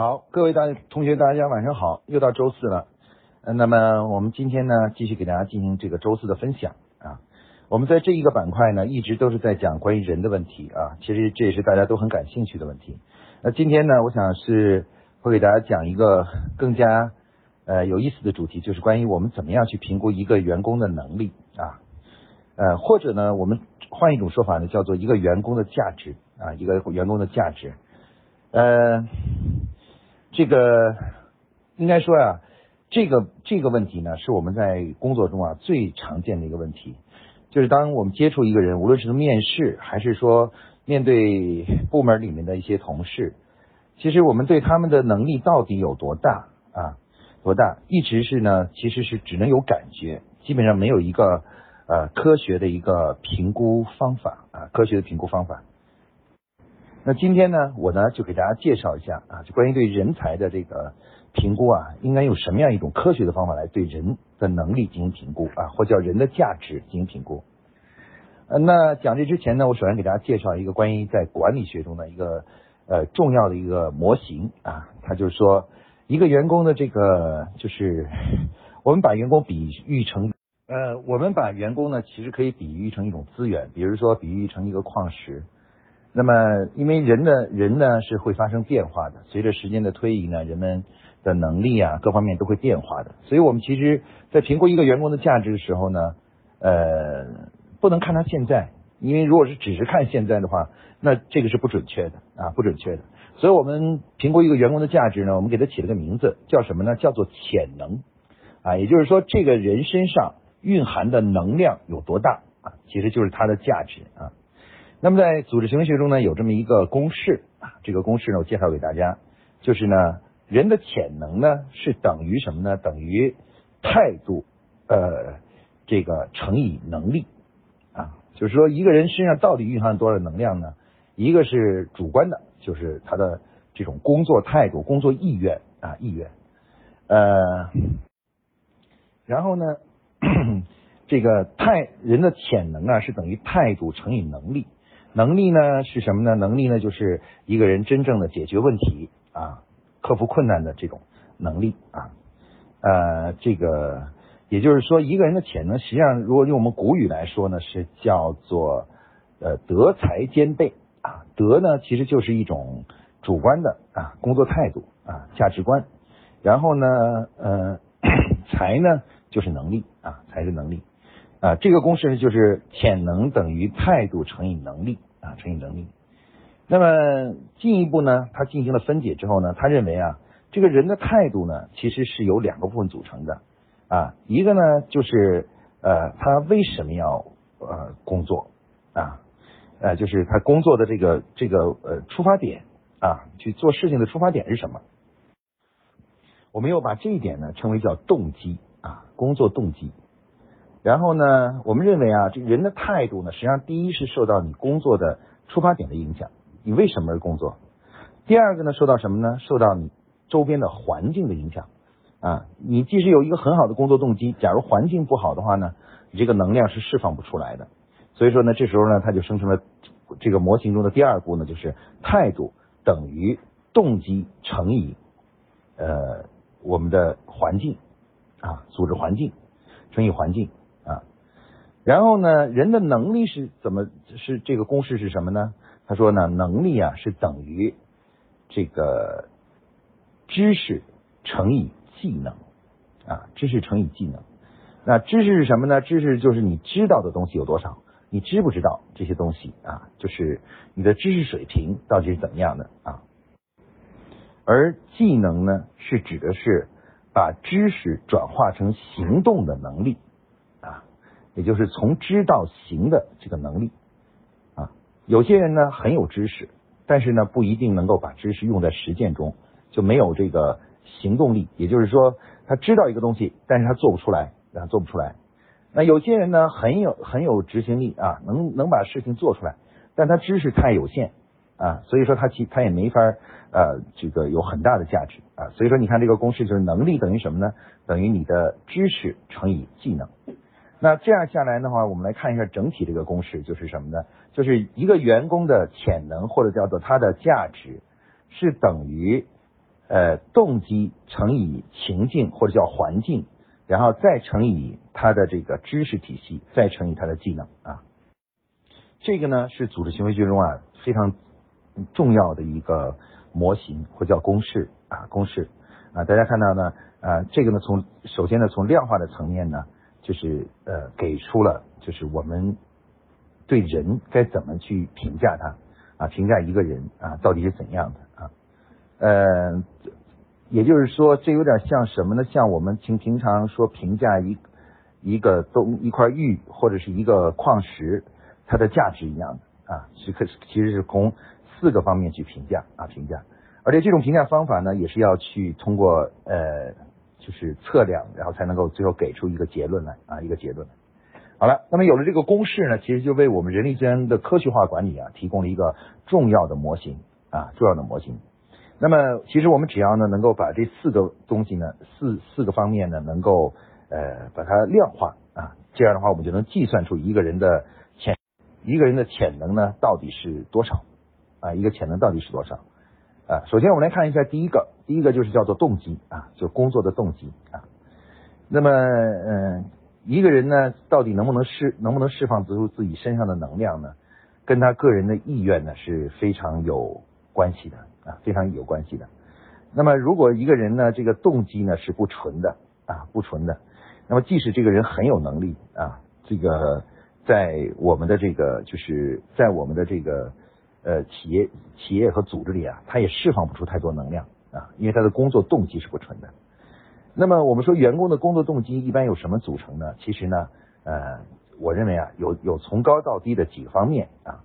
好，各位大同学，大家晚上好，又到周四了。那么我们今天呢，继续给大家进行这个周四的分享啊。我们在这一个板块呢，一直都是在讲关于人的问题啊。其实这也是大家都很感兴趣的问题。那今天呢，我想是会给大家讲一个 更加呃有意思的主题，就是关于我们怎么样去评估一个员工的能力啊。呃，或者呢，我们换一种说法呢，叫做一个员工的价值啊，一个员工的价值。呃，这个应该说呀，这个这个问题呢，是我们在工作中啊最常见的一个问题，就是当我们接触一个人，无论是面试还是说面对部门里面的一些同事，其实我们对他们的能力到底有多大啊，多大，一直是呢，其实是只能有感觉，基本上没有一个。呃，科学的一个评估方法啊，科学的评估方法。那今天呢，我呢就给大家介绍一下啊，就关于对人才的这个评估啊，应该用什么样一种科学的方法来对人的能力进行评估啊，或叫人的价值进行评估。呃，那讲这之前呢，我首先给大家介绍一个关于在管理学中的一个呃重要的一个模型啊，它就是说一个员工的这个就是 我们把员工比喻成。呃，我们把员工呢，其实可以比喻成一种资源，比如说比喻成一个矿石。那么，因为人的人呢是会发生变化的，随着时间的推移呢，人们的能力啊各方面都会变化的。所以我们其实，在评估一个员工的价值的时候呢，呃，不能看他现在，因为如果是只是看现在的话，那这个是不准确的啊，不准确的。所以我们评估一个员工的价值呢，我们给他起了个名字，叫什么呢？叫做潜能啊，也就是说，这个人身上。蕴含的能量有多大啊？其实就是它的价值啊。那么在组织行为学中呢，有这么一个公式啊。这个公式呢，我介绍给大家，就是呢，人的潜能呢是等于什么呢？等于态度呃这个乘以能力啊。就是说一个人身上到底蕴含多少能量呢？一个是主观的，就是他的这种工作态度、工作意愿啊意愿呃，然后呢？这个态人的潜能啊，是等于态度乘以能力。能力呢是什么呢？能力呢就是一个人真正的解决问题啊，克服困难的这种能力啊。呃，这个也就是说，一个人的潜能，实际上如果用我们古语来说呢，是叫做呃德才兼备啊。德呢其实就是一种主观的啊工作态度啊价值观，然后呢呃 才呢就是能力啊才是能力。啊，这个公式呢，就是潜能等于态度乘以能力啊，乘以能力。那么进一步呢，他进行了分解之后呢，他认为啊，这个人的态度呢，其实是由两个部分组成的啊，一个呢就是呃，他为什么要呃工作啊，呃，就是他工作的这个这个呃出发点啊，去做事情的出发点是什么？我们又把这一点呢称为叫动机啊，工作动机。然后呢，我们认为啊，这人的态度呢，实际上第一是受到你工作的出发点的影响，你为什么而工作？第二个呢，受到什么呢？受到你周边的环境的影响啊。你即使有一个很好的工作动机，假如环境不好的话呢，你这个能量是释放不出来的。所以说呢，这时候呢，它就生成了这个模型中的第二步呢，就是态度等于动机乘以呃我们的环境啊，组织环境乘以环境。然后呢，人的能力是怎么是这个公式是什么呢？他说呢，能力啊是等于这个知识乘以技能啊，知识乘以技能。那知识是什么呢？知识就是你知道的东西有多少，你知不知道这些东西啊？就是你的知识水平到底是怎么样的啊？而技能呢，是指的是把知识转化成行动的能力。也就是从知到行的这个能力啊，有些人呢很有知识，但是呢不一定能够把知识用在实践中，就没有这个行动力。也就是说，他知道一个东西，但是他做不出来，啊做不出来。那有些人呢很有很有执行力啊，能能把事情做出来，但他知识太有限啊，所以说他其他也没法呃这个有很大的价值啊。所以说你看这个公式就是能力等于什么呢？等于你的知识乘以技能。那这样下来的话，我们来看一下整体这个公式，就是什么呢？就是一个员工的潜能或者叫做他的价值，是等于呃动机乘以情境或者叫环境，然后再乘以他的这个知识体系，再乘以他的技能啊。这个呢是组织行为学中啊非常重要的一个模型，或叫公式啊公式啊。大家看到呢啊这个呢从首先呢从量化的层面呢，就是呃给出了就是我们对人该怎么去评价他啊评价一个人啊到底是怎样的啊呃也就是说这有点像什么呢？像我们平平常说评价一一个东一块玉或者是一个矿石。它的价值一样的啊，是可其实是从四个方面去评价啊评价，而且这种评价方法呢，也是要去通过呃就是测量，然后才能够最后给出一个结论来啊一个结论。好了，那么有了这个公式呢，其实就为我们人力资源的科学化管理啊提供了一个重要的模型啊重要的模型。那么其实我们只要呢能够把这四个东西呢四四个方面呢能够呃把它量化啊，这样的话我们就能计算出一个人的潜。一个人的潜能呢，到底是多少？啊，一个潜能到底是多少？啊，首先我们来看一下第一个，第一个就是叫做动机啊，就工作的动机啊。那么，嗯，一个人呢，到底能不能释，能不能释放出自己身上的能量呢？跟他个人的意愿呢是非常有关系的啊，非常有关系的。那么，如果一个人呢，这个动机呢是不纯的啊，不纯的，那么即使这个人很有能力啊，这个。在我们的这个，就是在我们的这个呃企业、企业和组织里啊，他也释放不出太多能量啊，因为他的工作动机是不纯的。那么我们说员工的工作动机一般有什么组成呢？其实呢，呃，我认为啊，有有从高到低的几个方面啊。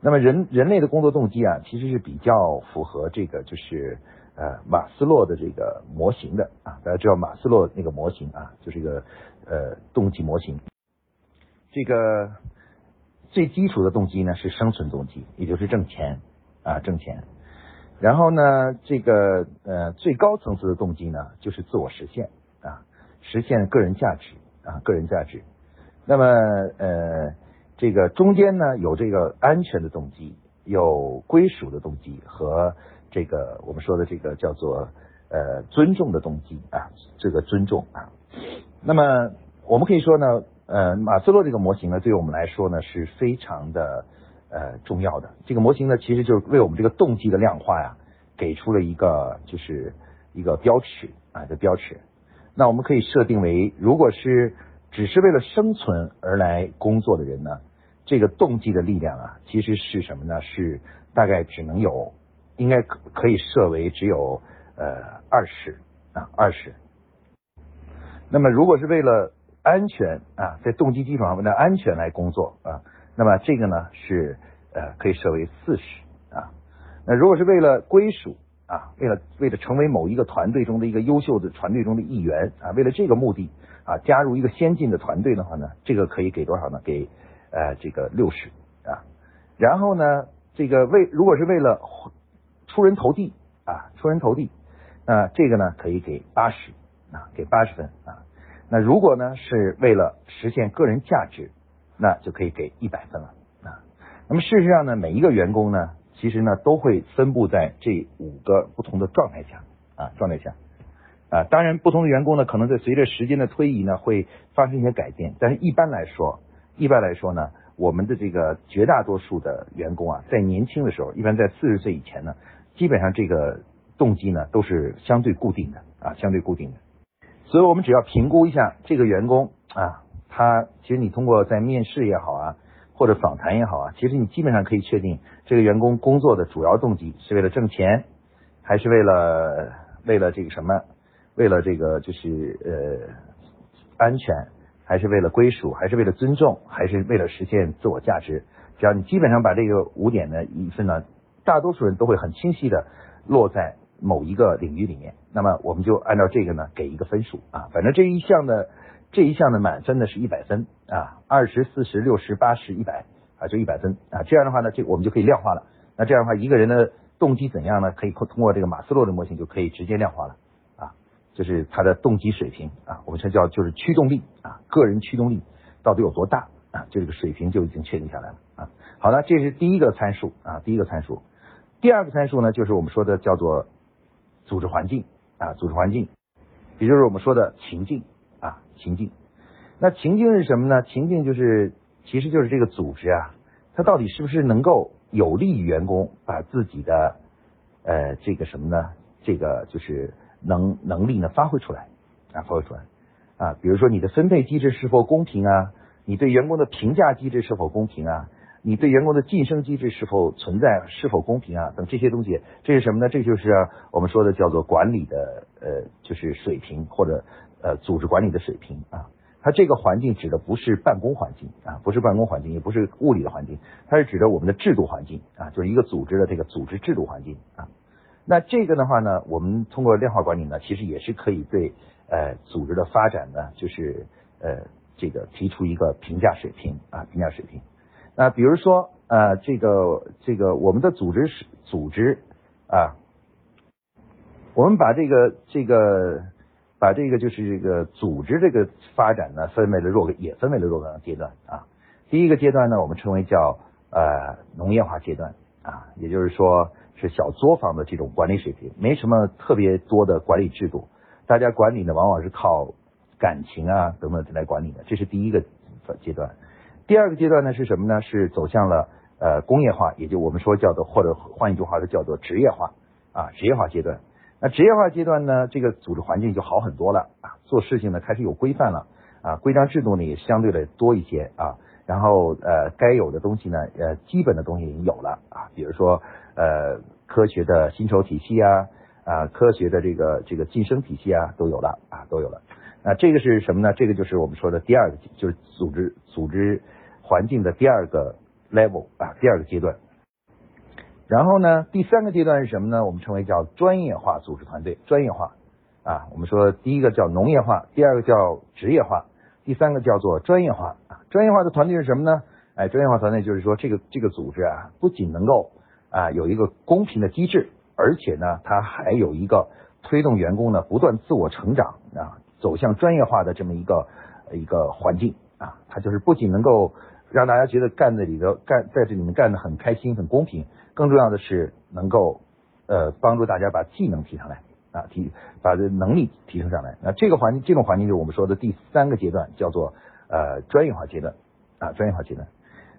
那么人人类的工作动机啊，其实是比较符合这个就是呃马斯洛的这个模型的啊。大家知道马斯洛那个模型啊，就是一个呃动机模型。这个最基础的动机呢是生存动机，也就是挣钱啊挣钱。然后呢，这个呃最高层次的动机呢就是自我实现啊，实现个人价值啊个人价值。那么呃这个中间呢有这个安全的动机，有归属的动机和这个我们说的这个叫做呃尊重的动机啊这个尊重啊。那么我们可以说呢。呃，马斯洛这个模型呢，对于我们来说呢是非常的呃重要的。这个模型呢，其实就是为我们这个动机的量化呀，给出了一个就是一个标尺啊，的标尺。那我们可以设定为，如果是只是为了生存而来工作的人呢，这个动机的力量啊，其实是什么呢？是大概只能有，应该可可以设为只有呃二十啊二十。那么如果是为了安全啊，在动机基础上为了安全来工作啊，那么这个呢是呃可以设为四十啊。那如果是为了归属啊，为了为了成为某一个团队中的一个优秀的团队中的一员啊，为了这个目的啊，加入一个先进的团队的话呢，这个可以给多少呢？给呃这个六十啊。然后呢，这个为如果是为了出人头地啊，出人头地，那这个呢可以给八十啊，给八十分啊。那如果呢是为了实现个人价值，那就可以给一百分了啊。那么事实上呢，每一个员工呢，其实呢都会分布在这五个不同的状态下啊，状态下啊。当然，不同的员工呢，可能在随着时间的推移呢，会发生一些改变。但是一般来说，一般来说呢，我们的这个绝大多数的员工啊，在年轻的时候，一般在四十岁以前呢，基本上这个动机呢都是相对固定的啊，相对固定的。所以我们只要评估一下这个员工啊，他其实你通过在面试也好啊，或者访谈也好啊，其实你基本上可以确定这个员工工作的主要动机是为了挣钱，还是为了为了这个什么，为了这个就是呃安全，还是为了归属，还是为了尊重，还是为了实现自我价值？只要你基本上把这个五点呢一分呢，大多数人都会很清晰的落在。某一个领域里面，那么我们就按照这个呢给一个分数啊，反正这一项的这一项的满分呢是一百分啊，二十四十六十八十一百啊就一百分啊，这样的话呢，这我们就可以量化了。那这样的话，一个人的动机怎样呢？可以通通过这个马斯洛的模型就可以直接量化了啊，就是他的动机水平啊，我们称叫就是驱动力啊，个人驱动力到底有多大啊？就这个水平就已经确定下来了啊。好了，这是第一个参数啊，第一个参数。第二个参数呢，就是我们说的叫做。组织环境啊，组织环境，也就是我们说的情境啊，情境。那情境是什么呢？情境就是，其实就是这个组织啊，它到底是不是能够有利于员工把自己的呃这个什么呢？这个就是能能力呢发挥出来啊，发挥出来啊。比如说你的分配机制是否公平啊？你对员工的评价机制是否公平啊？你对员工的晋升机制是否存在、是否公平啊？等这些东西，这是什么呢？这就是我们说的叫做管理的呃，就是水平或者呃组织管理的水平啊。它这个环境指的不是办公环境啊，不是办公环境，也不是物理的环境，它是指的我们的制度环境啊，就是一个组织的这个组织制度环境啊。那这个的话呢，我们通过量化管理呢，其实也是可以对呃组织的发展呢，就是呃这个提出一个评价水平啊，评价水平。那比如说呃这个这个我们的组织是组织啊，我们把这个这个。把这个就是这个组织这个发展呢，分为了若干，也分为了若干阶段啊。第一个阶段呢，我们称为叫呃农业化阶段啊，也就是说是小作坊的这种管理水平，没什么特别多的管理制度，大家管理呢往往是靠感情啊等等来管理的，这是第一个阶段。第二个阶段呢是什么呢？是走向了呃工业化，也就我们说叫做或者换一句话说叫做职业化啊，职业化阶段。那职业化阶段呢，这个组织环境就好很多了啊，做事情呢开始有规范了啊，规章制度呢也相对的多一些啊，然后呃该有的东西呢呃基本的东西也有了啊，比如说呃科学的薪酬体系啊啊科学的这个这个晋升体系啊都有了啊都有了，那这个是什么呢？这个就是我们说的第二个就是组织组织环境的第二个 level 啊第二个阶段。然后呢，第三个阶段是什么呢？我们称为叫专业化组织团队，专业化啊。我们说第一个叫农业化，第二个叫职业化，第三个叫做专业化啊。专业化的团队是什么呢？哎，专业化团队就是说这个这个组织啊，不仅能够啊有一个公平的机制，而且呢，它还有一个推动员工呢不断自我成长啊，走向专业化的这么一个一个环境啊。它就是不仅能够让大家觉得干在里头干在这里面干的很开心、很公平。更重要的是能够呃帮助大家把技能提上来啊提把这能力提升上来。那这个环境这种环境就是我们说的第三个阶段，叫做呃专业化阶段啊专业化阶段。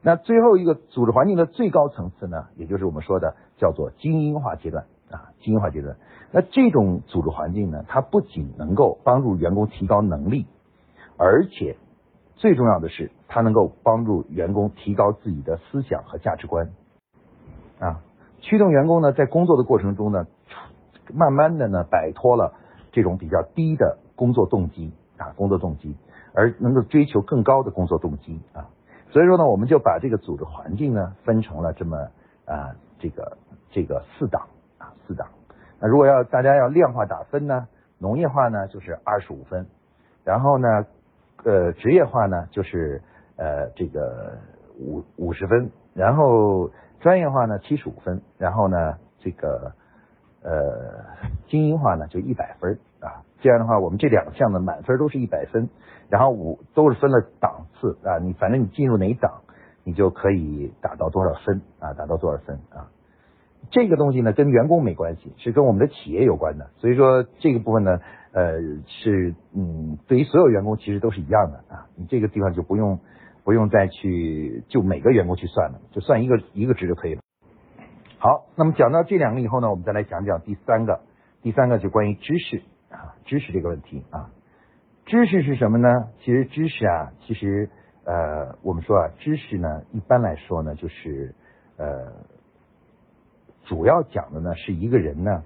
那最后一个组织环境的最高层次呢，也就是我们说的叫做精英化阶段啊精英化阶段。那这种组织环境呢，它不仅能够帮助员工提高能力，而且最重要的是，它能够帮助员工提高自己的思想和价值观。啊，驱动员工呢，在工作的过程中呢，慢慢的呢，摆脱了这种比较低的工作动机啊，工作动机，而能够追求更高的工作动机啊。所以说呢，我们就把这个组织环境呢，分成了这么啊，这个这个四档啊，四档。那如果要大家要量化打分呢，农业化呢就是二十五分，然后呢，呃，职业化呢就是呃这个五五十分，然后。专业化呢七十五分，然后呢这个呃精英化呢就一百分啊，这样的话我们这两项的满分都是一百分，然后五都是分了档次啊，你反正你进入哪档，你就可以达到多少分啊，达到多少分啊，这个东西呢跟员工没关系，是跟我们的企业有关的，所以说这个部分呢呃是嗯对于所有员工其实都是一样的啊，你这个地方就不用。不用再去就每个员工去算了，就算一个一个值就可以了。好，那么讲到这两个以后呢，我们再来讲讲第三个，第三个就关于知识啊，知识这个问题啊，知识是什么呢？其实知识啊，其实呃，我们说啊，知识呢，一般来说呢，就是呃，主要讲的呢，是一个人呢，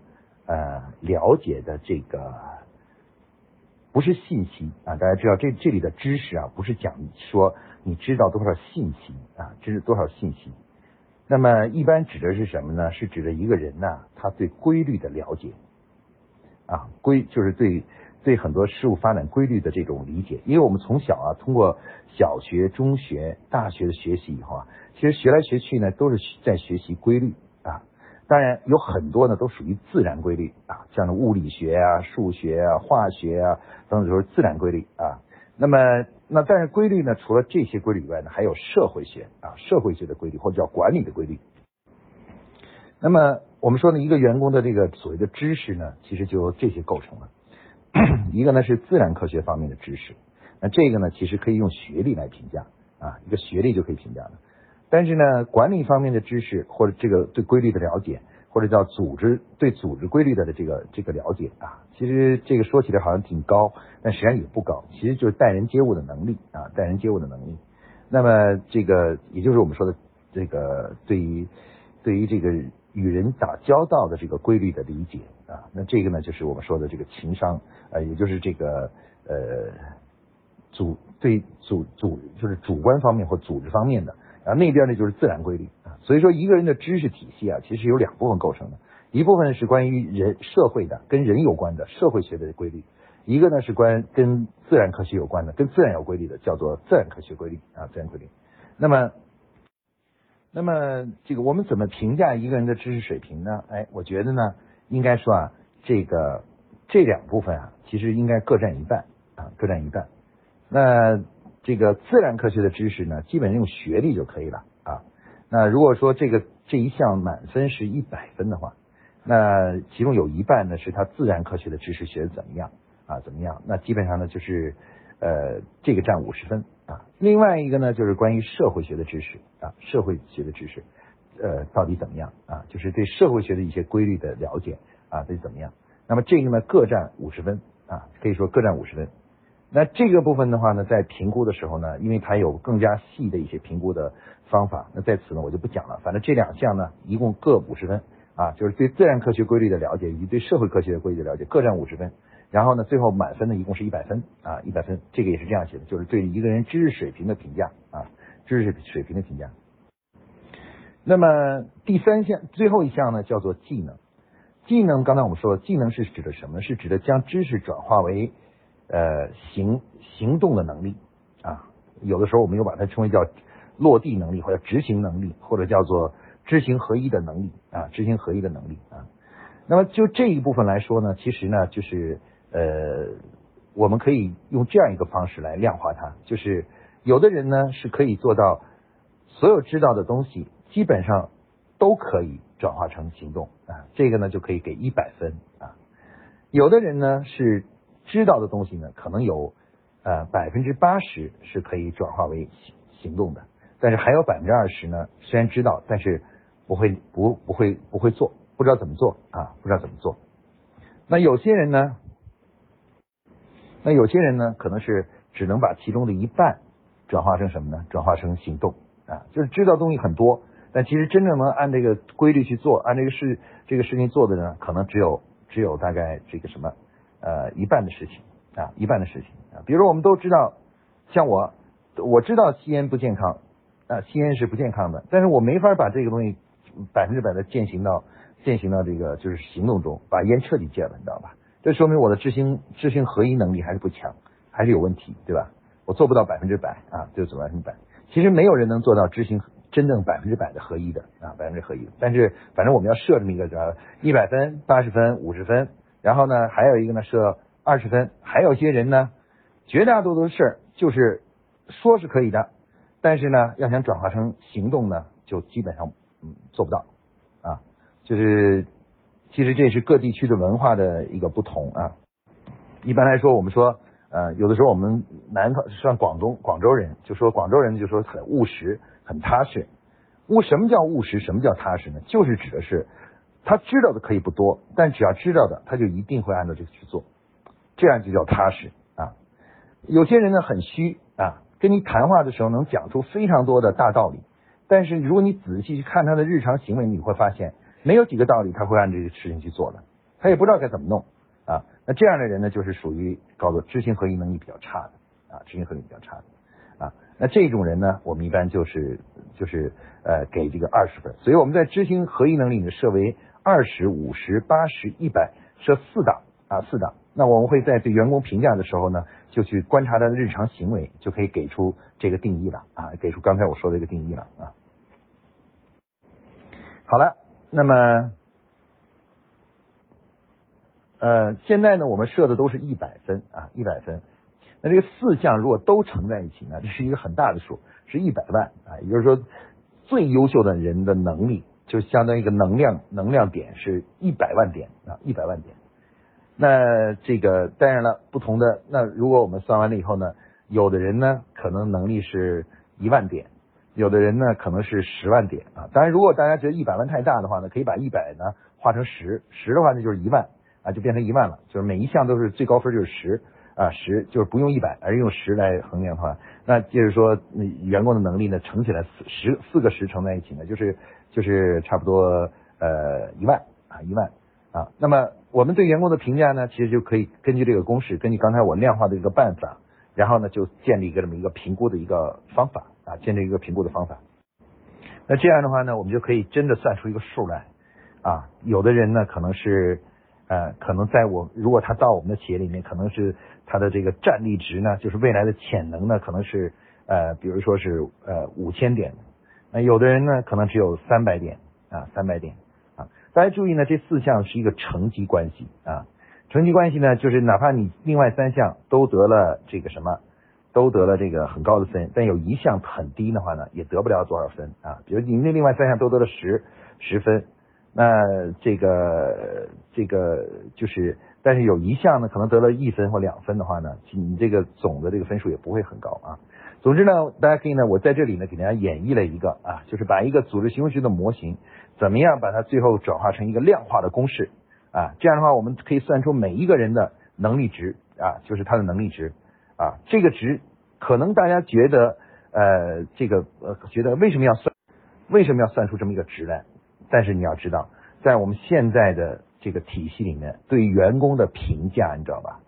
呃，了解的这个。不是信息啊，大家知道这这里的知识啊，不是讲说你知道多少信息啊，知多少信息。那么一般指的是什么呢？是指的一个人呢，他对规律的了解啊，规就是对对很多事物发展规律的这种理解。因为我们从小啊，通过小学、中学、大学的学习以后啊，其实学来学去呢，都是在学习规律。当然有很多呢，都属于自然规律啊，像物理学啊、数学啊、化学啊等等，都是自然规律啊。那么，那但是规律呢，除了这些规律以外呢，还有社会学啊，社会学的规律或者叫管理的规律。那么，我们说呢，一个员工的这个所谓的知识呢，其实就由这些构成了。一个呢是自然科学方面的知识，那这个呢其实可以用学历来评价啊，一个学历就可以评价了。但是呢，管理方面的知识或者这个对规律的了解，或者叫组织对组织规律的这个这个了解啊，其实这个说起来好像挺高，但实际上也不高，其实就是待人接物的能力啊，待人接物的能力。那么这个也就是我们说的这个对于对于这个与人打交道的这个规律的理解啊，那这个呢就是我们说的这个情商呃，也就是这个呃主对主主就是主观方面或组织方面的。啊，那边呢就是自然规律啊，所以说一个人的知识体系啊，其实有两部分构成的，一部分是关于人社会的，跟人有关的社会学的规律，一个呢是关跟自然科学有关的，跟自然有规律的，叫做自然科学规律啊，自然规律。那么，那么这个我们怎么评价一个人的知识水平呢？哎，我觉得呢，应该说啊，这个这两部分啊，其实应该各占一半啊，各占一半。那。这个自然科学的知识呢，基本用学历就可以了啊。那如果说这个这一项满分是一百分的话，那其中有一半呢是他自然科学的知识学的怎么样啊？怎么样？那基本上呢就是呃这个占五十分啊。另外一个呢就是关于社会学的知识啊，社会学的知识呃到底怎么样啊？就是对社会学的一些规律的了解啊，到底怎么样？那么这个呢各占五十分啊，可以说各占五十分。那这个部分的话呢，在评估的时候呢，因为它有更加细的一些评估的方法，那在此呢我就不讲了。反正这两项呢，一共各五十分啊，就是对自然科学规律的了解以及对社会科学规律的了解各占五十分。然后呢，最后满分呢一共是一百分啊，一百分。这个也是这样写的，就是对一个人知识水平的评价啊，知识水平的评价。那么第三项最后一项呢，叫做技能。技能刚才我们说了，技能是指的什么？是指的将知识转化为。呃，行行动的能力啊，有的时候我们又把它称为叫落地能力，或者执行能力，或者叫做知行合一的能力啊，知行合一的能力啊。那么就这一部分来说呢，其实呢，就是呃，我们可以用这样一个方式来量化它，就是有的人呢是可以做到所有知道的东西基本上都可以转化成行动啊，这个呢就可以给一百分啊。有的人呢是。知道的东西呢，可能有呃百分之八十是可以转化为行行动的，但是还有百分之二十呢，虽然知道，但是不会不不会不会做，不知道怎么做啊，不知道怎么做。那有些人呢，那有些人呢，可能是只能把其中的一半转化成什么呢？转化成行动啊，就是知道东西很多，但其实真正能按这个规律去做，按这个事这个事情做的呢，可能只有只有大概这个什么。呃，一半的事情啊，一半的事情啊。比如我们都知道，像我，我知道吸烟不健康啊，吸烟是不健康的，但是我没法把这个东西百分之百的践行到践行到这个就是行动中，把烟彻底戒了，你知道吧？这说明我的知行知行合一能力还是不强，还是有问题，对吧？我做不到百分之百啊，就做百分之百。其实没有人能做到知行真正百分之百的合一的啊，百分之合一。但是反正我们要设这么一个叫一百分、八十分、五十分。然后呢，还有一个呢，设二十分。还有些人呢，绝大多数事儿就是说是可以的，但是呢，要想转化成行动呢，就基本上嗯做不到啊。就是其实这是各地区的文化的一个不同啊。一般来说，我们说呃，有的时候我们南方像广东广州人，就说广州人就说很务实、很踏实。务什么叫务实？什么叫踏实呢？就是指的是。他知道的可以不多，但只要知道的，他就一定会按照这个去做，这样就叫踏实啊。有些人呢很虚啊，跟你谈话的时候能讲出非常多的大道理，但是如果你仔细去看他的日常行为，你会发现没有几个道理他会按这个事情去做的，他也不知道该怎么弄啊。那这样的人呢，就是属于叫做知行合一能力比较差的啊，知行合一比较差的啊。那这种人呢，我们一般就是就是呃给这个二十分，所以我们在知行合一能力里设为。二十五十八十一百设四档啊四档，那我们会在对员工评价的时候呢，就去观察他的日常行为，就可以给出这个定义了啊，给出刚才我说的这个定义了啊。好了，那么呃现在呢，我们设的都是一百分啊一百分，那这个四项如果都乘在一起呢，这是一个很大的数，是一百万啊，也就是说最优秀的人的能力。就相当于一个能量能量点是一百万点啊，一百万点。那这个当然了，不同的那如果我们算完了以后呢，有的人呢可能能力是一万点，有的人呢可能是十万点啊。当然，如果大家觉得一百万太大的话呢，可以把一百呢化成十，十的话那就是一万啊，就变成一万了。就是每一项都是最高分就是十啊，十就是不用一百，而用十来衡量的话，那就是说员工的能力呢乘起来四十四个十乘在一起呢，就是就是差不多呃一万啊一万啊。那么我们对员工的评价呢，其实就可以根据这个公式，根据刚才我量化的一个办法，然后呢就建立一个这么一个评估的一个方法啊，建立一个评估的方法。那这样的话呢，我们就可以真的算出一个数来啊。有的人呢可能是呃，可能在我如果他到我们的企业里面，可能是他的这个战力值呢，就是未来的潜能呢，可能是呃，比如说是呃五千点。有的人呢可能只有三百点啊，三百点啊。大家注意呢，这四项是一个乘积关系啊。乘积关系呢，就是哪怕你另外三项都得了这个什么，都得了这个很高的分，但有一项很低的话呢，也得不了多少分啊。比如你那另外三项都得了十十分，那这个这个就是，但是有一项呢可能得了一分或两分的话呢，你这个总的这个分数也不会很高啊。总之呢，大家可以呢，我在这里呢给大家演绎了一个啊，就是把一个组织行为学的模型。怎么样把它最后转化成一个量化的公式啊？这样的话，我们可以算出每一个人的能力值啊，就是他的能力值啊。这个值可能大家觉得呃，这个呃，觉得为什么要算？为什么要算出这么一个值来？但是你要知道，在我们现在的这个体系里面，对员工的评价，你知道吧？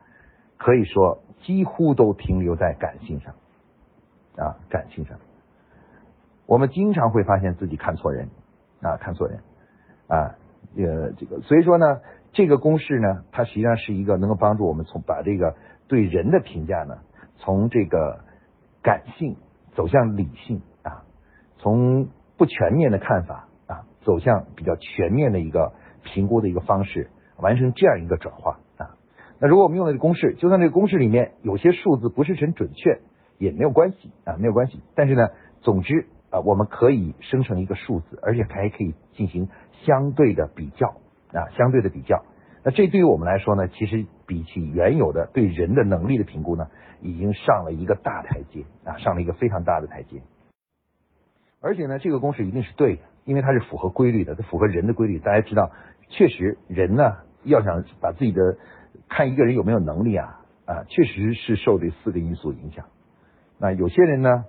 可以说几乎都停留在感性上啊，感性上。我们经常会发现自己看错人。啊，看错人啊，呃，这个，所以说呢，这个公式呢，它实际上是一个能够帮助我们从把这个对人的评价呢，从这个感性走向理性啊，从不全面的看法啊，走向比较全面的一个评估的一个方式，完成这样一个转化啊。那如果我们用的这个公式，就算这个公式里面有些数字不是很准确，也没有关系啊，没有关系。但是呢，总之。啊，我们可以生成一个数字，而且还可以进行相对的比较啊，相对的比较。那这对于我们来说呢，其实比起原有的对人的能力的评估呢，已经上了一个大台阶啊，上了一个非常大的台阶。而且呢，这个公式一定是对的，因为它是符合规律的，它符合人的规律。大家知道，确实人呢，要想把自己的看一个人有没有能力啊啊，确实是受这四个因素影响。那有些人呢？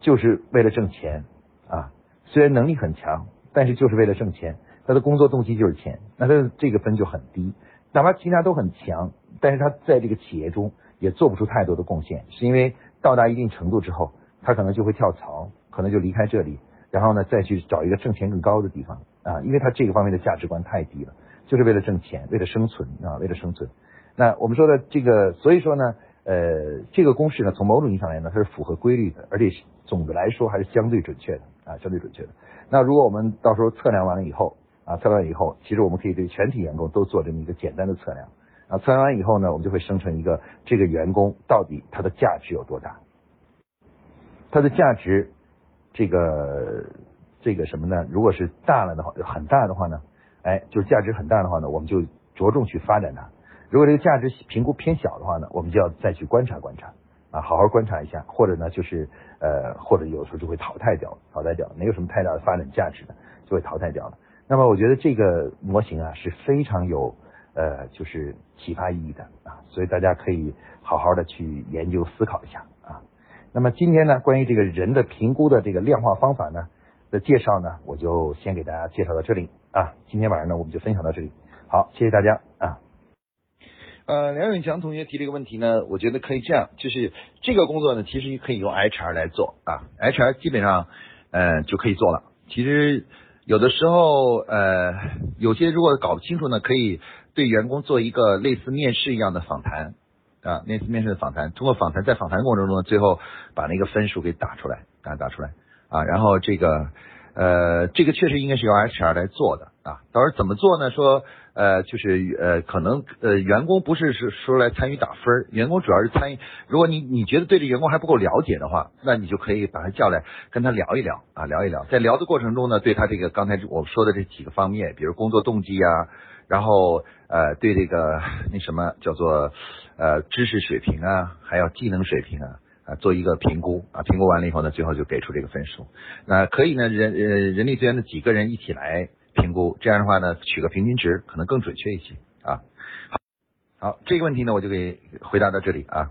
就是为了挣钱啊，虽然能力很强，但是就是为了挣钱，他的工作动机就是钱，那他的这个分就很低。哪怕其他都很强，但是他在这个企业中也做不出太多的贡献，是因为到达一定程度之后，他可能就会跳槽，可能就离开这里，然后呢再去找一个挣钱更高的地方啊，因为他这个方面的价值观太低了，就是为了挣钱，为了生存啊，为了生存。那我们说的这个，所以说呢。呃，这个公式呢，从某种意义上来呢，它是符合规律的，而且总的来说还是相对准确的啊，相对准确的。那如果我们到时候测量完了以后啊，测量完以后，其实我们可以对全体员工都做这么一个简单的测量啊，测量完以后呢，我们就会生成一个这个员工到底他的价值有多大，他的价值这个这个什么呢？如果是大了的话，很大的话呢，哎，就是价值很大的话呢，我们就着重去发展它。如果这个价值评估偏小的话呢，我们就要再去观察观察啊，好好观察一下，或者呢就是呃，或者有时候就会淘汰掉，淘汰掉，没有什么太大的发展价值的，就会淘汰掉了。那么我觉得这个模型啊是非常有呃就是启发意义的啊，所以大家可以好好的去研究思考一下啊。那么今天呢，关于这个人的评估的这个量化方法呢的介绍呢，我就先给大家介绍到这里啊。今天晚上呢，我们就分享到这里，好，谢谢大家啊。呃，梁永强同学提这个问题呢，我觉得可以这样，就是这个工作呢，其实可以用 HR 来做啊，HR 基本上呃就可以做了。其实有的时候呃，有些如果搞不清楚呢，可以对员工做一个类似面试一样的访谈啊，类似面试的访谈，通过访谈在访谈过程中呢，最后把那个分数给打出来啊，打出来啊，然后这个呃，这个确实应该是由 HR 来做的啊，到时候怎么做呢？说呃，就是呃，可能呃，员工不是是说来参与打分，员工主要是参与。如果你你觉得对这员工还不够了解的话，那你就可以把他叫来跟他聊一聊啊，聊一聊。在聊的过程中呢，对他这个刚才我说的这几个方面，比如工作动机啊，然后呃，对这个那什么叫做呃知识水平啊，还有技能水平啊啊，做一个评估啊，评估完了以后呢，最后就给出这个分数。那可以呢，人呃人力资源的几个人一起来。评估这样的话呢，取个平均值可能更准确一些啊。好，好，这个问题呢，我就给回答到这里啊。